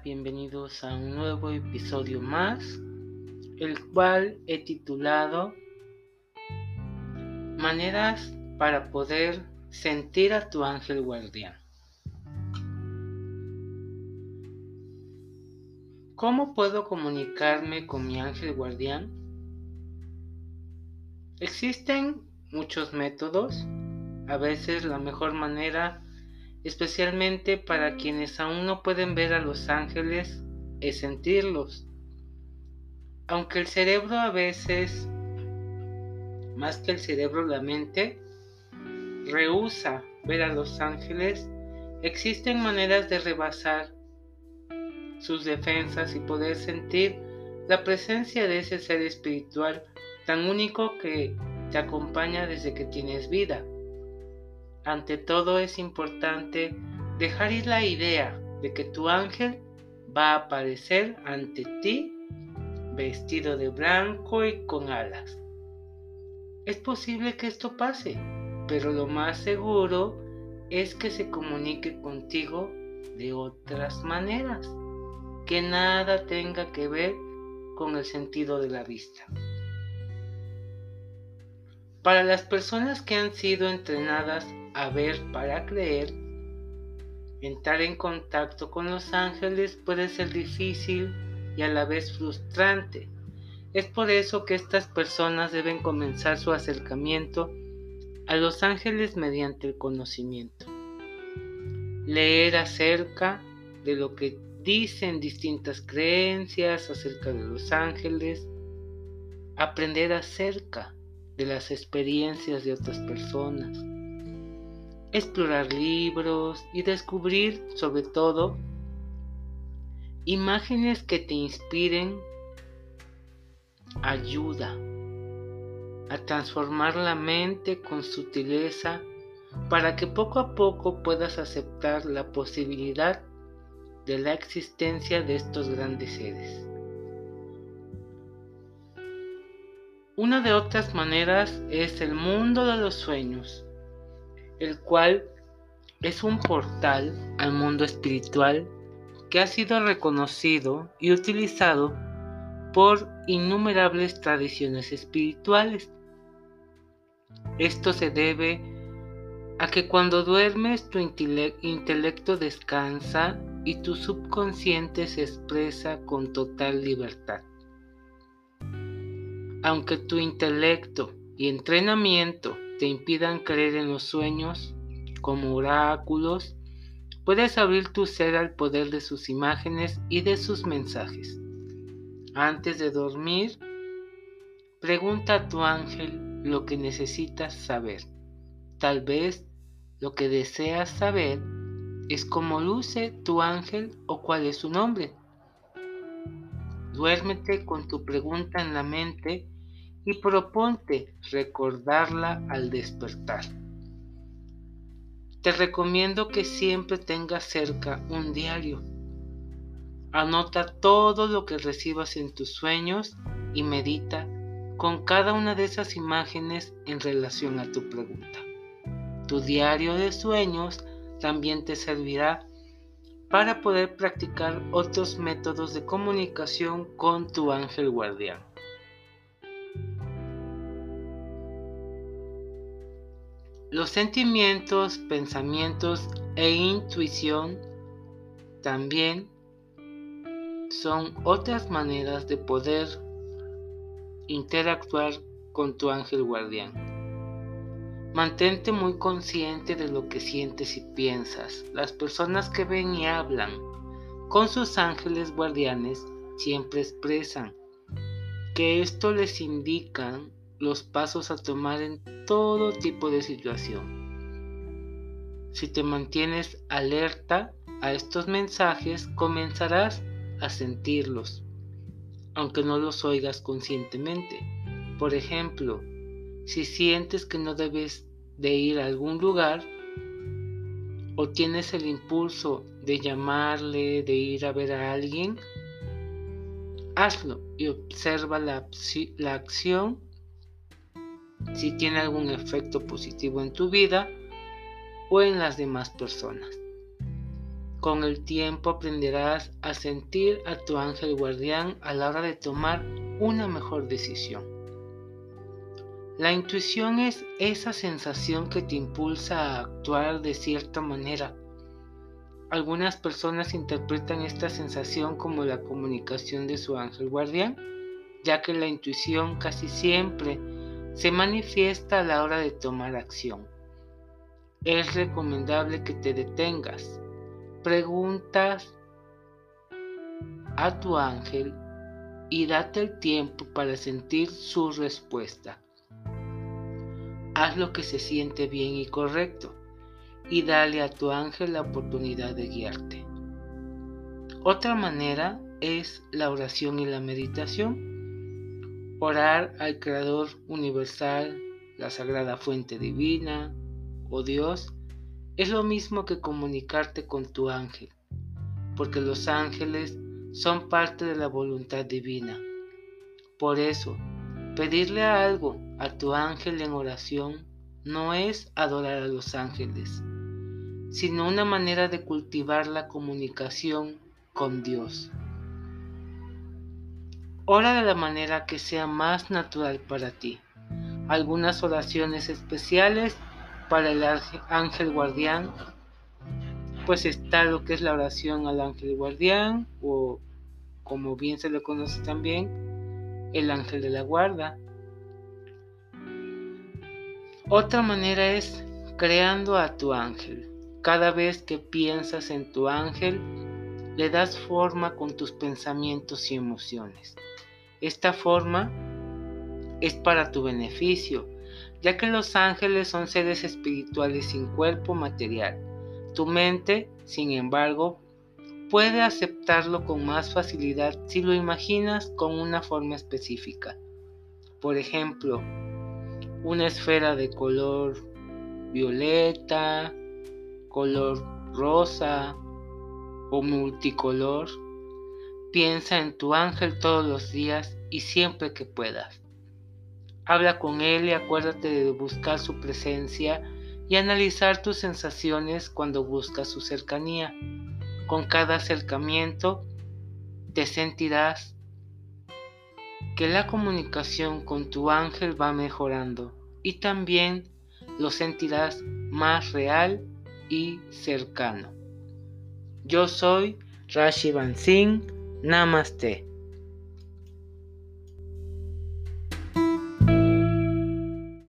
Bienvenidos a un nuevo episodio más, el cual he titulado Maneras para poder sentir a tu ángel guardián. ¿Cómo puedo comunicarme con mi ángel guardián? Existen muchos métodos. A veces la mejor manera especialmente para quienes aún no pueden ver a los ángeles, es sentirlos. Aunque el cerebro a veces, más que el cerebro, la mente, rehúsa ver a los ángeles, existen maneras de rebasar sus defensas y poder sentir la presencia de ese ser espiritual tan único que te acompaña desde que tienes vida. Ante todo es importante dejar ir la idea de que tu ángel va a aparecer ante ti vestido de blanco y con alas. Es posible que esto pase, pero lo más seguro es que se comunique contigo de otras maneras, que nada tenga que ver con el sentido de la vista. Para las personas que han sido entrenadas a ver para creer, entrar en contacto con los ángeles puede ser difícil y a la vez frustrante. Es por eso que estas personas deben comenzar su acercamiento a los ángeles mediante el conocimiento. Leer acerca de lo que dicen distintas creencias acerca de los ángeles, aprender acerca de las experiencias de otras personas, explorar libros y descubrir sobre todo imágenes que te inspiren ayuda a transformar la mente con sutileza para que poco a poco puedas aceptar la posibilidad de la existencia de estos grandes seres. Una de otras maneras es el mundo de los sueños, el cual es un portal al mundo espiritual que ha sido reconocido y utilizado por innumerables tradiciones espirituales. Esto se debe a que cuando duermes tu intelecto descansa y tu subconsciente se expresa con total libertad. Aunque tu intelecto y entrenamiento te impidan creer en los sueños como oráculos, puedes abrir tu ser al poder de sus imágenes y de sus mensajes. Antes de dormir, pregunta a tu ángel lo que necesitas saber. Tal vez lo que deseas saber es cómo luce tu ángel o cuál es su nombre. Duérmete con tu pregunta en la mente y proponte recordarla al despertar. Te recomiendo que siempre tengas cerca un diario. Anota todo lo que recibas en tus sueños y medita con cada una de esas imágenes en relación a tu pregunta. Tu diario de sueños también te servirá para poder practicar otros métodos de comunicación con tu ángel guardián. Los sentimientos, pensamientos e intuición también son otras maneras de poder interactuar con tu ángel guardián. Mantente muy consciente de lo que sientes y piensas. Las personas que ven y hablan con sus ángeles guardianes siempre expresan que esto les indica los pasos a tomar en todo tipo de situación. Si te mantienes alerta a estos mensajes, comenzarás a sentirlos, aunque no los oigas conscientemente. Por ejemplo, si sientes que no debes de ir a algún lugar, o tienes el impulso de llamarle, de ir a ver a alguien, hazlo y observa la, la acción si tiene algún efecto positivo en tu vida o en las demás personas. Con el tiempo aprenderás a sentir a tu ángel guardián a la hora de tomar una mejor decisión. La intuición es esa sensación que te impulsa a actuar de cierta manera. Algunas personas interpretan esta sensación como la comunicación de su ángel guardián, ya que la intuición casi siempre se manifiesta a la hora de tomar acción. Es recomendable que te detengas, preguntas a tu ángel y date el tiempo para sentir su respuesta. Haz lo que se siente bien y correcto y dale a tu ángel la oportunidad de guiarte. Otra manera es la oración y la meditación. Orar al Creador Universal, la Sagrada Fuente Divina o Dios es lo mismo que comunicarte con tu ángel, porque los ángeles son parte de la voluntad divina. Por eso, pedirle algo a tu ángel en oración no es adorar a los ángeles, sino una manera de cultivar la comunicación con Dios. Ora de la manera que sea más natural para ti. Algunas oraciones especiales para el ángel guardián, pues está lo que es la oración al ángel guardián o como bien se le conoce también, el ángel de la guarda. Otra manera es creando a tu ángel. Cada vez que piensas en tu ángel, le das forma con tus pensamientos y emociones. Esta forma es para tu beneficio, ya que los ángeles son seres espirituales sin cuerpo material. Tu mente, sin embargo, puede aceptarlo con más facilidad si lo imaginas con una forma específica. Por ejemplo, una esfera de color violeta, color rosa o multicolor Piensa en tu ángel todos los días y siempre que puedas. Habla con él y acuérdate de buscar su presencia y analizar tus sensaciones cuando buscas su cercanía. Con cada acercamiento te sentirás que la comunicación con tu ángel va mejorando y también lo sentirás más real y cercano. Yo soy Rashi Singh Namaste.